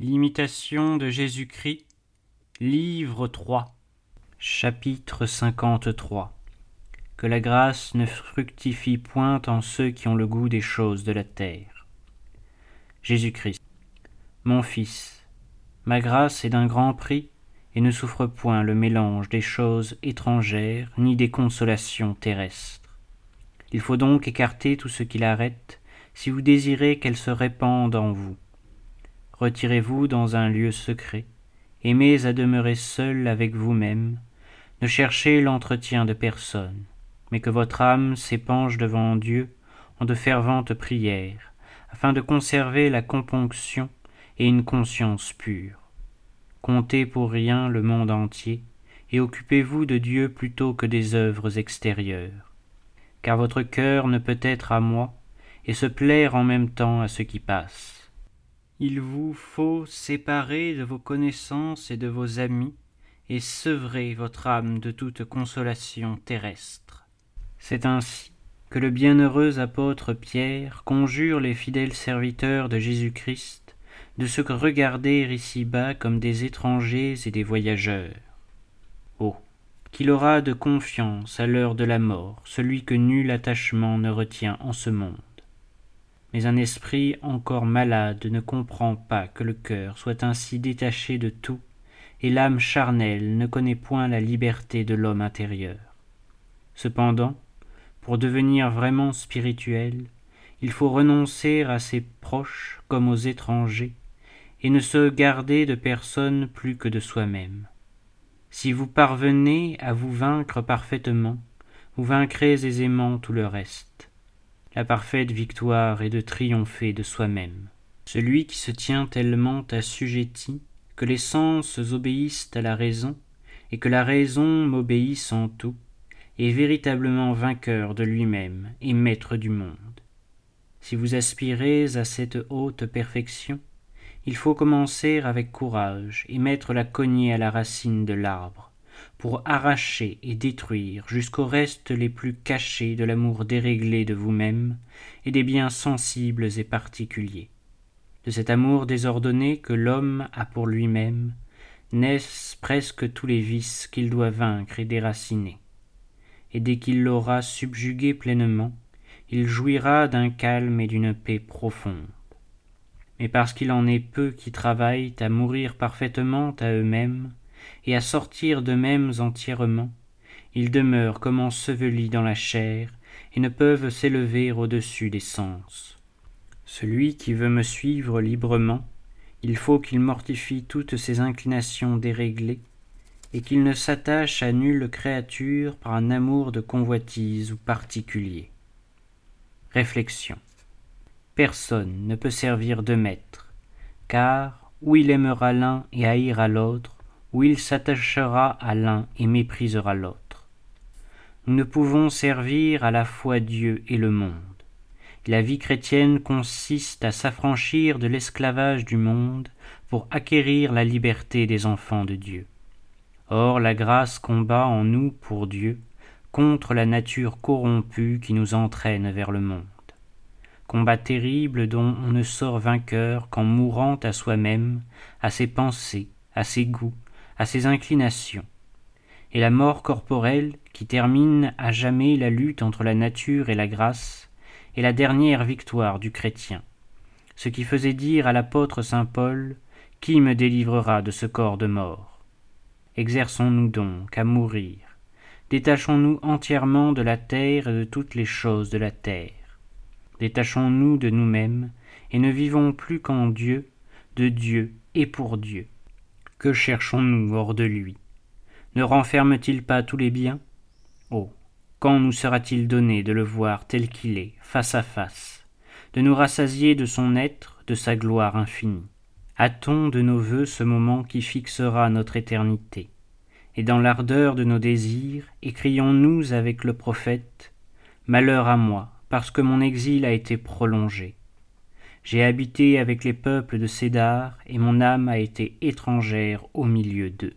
L'imitation de Jésus-Christ, livre 3, chapitre 53. Que la grâce ne fructifie point en ceux qui ont le goût des choses de la terre. Jésus-Christ. Mon fils, ma grâce est d'un grand prix et ne souffre point le mélange des choses étrangères ni des consolations terrestres. Il faut donc écarter tout ce qui l'arrête si vous désirez qu'elle se répande en vous retirez-vous dans un lieu secret, aimez à demeurer seul avec vous-même, ne cherchez l'entretien de personne, mais que votre âme s'épanche devant Dieu en de ferventes prières, afin de conserver la componction et une conscience pure. Comptez pour rien le monde entier, et occupez-vous de Dieu plutôt que des œuvres extérieures. Car votre cœur ne peut être à moi, et se plaire en même temps à ce qui passe il vous faut séparer de vos connaissances et de vos amis, et sevrer votre âme de toute consolation terrestre. C'est ainsi que le bienheureux apôtre Pierre conjure les fidèles serviteurs de Jésus-Christ de se regarder ici-bas comme des étrangers et des voyageurs. Oh. Qu'il aura de confiance à l'heure de la mort celui que nul attachement ne retient en ce monde mais un esprit encore malade ne comprend pas que le cœur soit ainsi détaché de tout, et l'âme charnelle ne connaît point la liberté de l'homme intérieur. Cependant, pour devenir vraiment spirituel, il faut renoncer à ses proches comme aux étrangers, et ne se garder de personne plus que de soi-même. Si vous parvenez à vous vaincre parfaitement, vous vaincrez aisément tout le reste la parfaite victoire est de triompher de soi-même. Celui qui se tient tellement assujetti que les sens obéissent à la raison, et que la raison m'obéisse en tout, est véritablement vainqueur de lui-même et maître du monde. Si vous aspirez à cette haute perfection, il faut commencer avec courage et mettre la cognée à la racine de l'arbre pour arracher et détruire jusqu'aux restes les plus cachés de l'amour déréglé de vous-même et des biens sensibles et particuliers. De cet amour désordonné que l'homme a pour lui-même, naissent presque tous les vices qu'il doit vaincre et déraciner. Et dès qu'il l'aura subjugué pleinement, il jouira d'un calme et d'une paix profonde. Mais parce qu'il en est peu qui travaillent à mourir parfaitement à eux-mêmes, et à sortir d'eux-mêmes entièrement, ils demeurent comme ensevelis dans la chair, et ne peuvent s'élever au-dessus des sens. Celui qui veut me suivre librement, il faut qu'il mortifie toutes ses inclinations déréglées, et qu'il ne s'attache à nulle créature par un amour de convoitise ou particulier. Réflexion. Personne ne peut servir de maître, car ou il aimera l'un et haïra l'autre, où il s'attachera à l'un et méprisera l'autre. Nous ne pouvons servir à la fois Dieu et le monde. La vie chrétienne consiste à s'affranchir de l'esclavage du monde pour acquérir la liberté des enfants de Dieu. Or la grâce combat en nous pour Dieu contre la nature corrompue qui nous entraîne vers le monde. Combat terrible dont on ne sort vainqueur qu'en mourant à soi-même, à ses pensées, à ses goûts, à ses inclinations, et la mort corporelle, qui termine à jamais la lutte entre la nature et la grâce, est la dernière victoire du chrétien, ce qui faisait dire à l'apôtre saint Paul Qui me délivrera de ce corps de mort? Exerçons-nous donc à mourir, détachons-nous entièrement de la terre et de toutes les choses de la terre, détachons-nous de nous-mêmes, et ne vivons plus qu'en Dieu, de Dieu et pour Dieu. Que cherchons-nous hors de lui? Ne renferme-t-il pas tous les biens? Oh quand nous sera-t-il donné de le voir tel qu'il est, face à face, de nous rassasier de son être, de sa gloire infinie? Hâtons de nos vœux ce moment qui fixera notre éternité, et dans l'ardeur de nos désirs, écrions-nous avec le prophète Malheur à moi, parce que mon exil a été prolongé. J'ai habité avec les peuples de Cédar, et mon âme a été étrangère au milieu d'eux.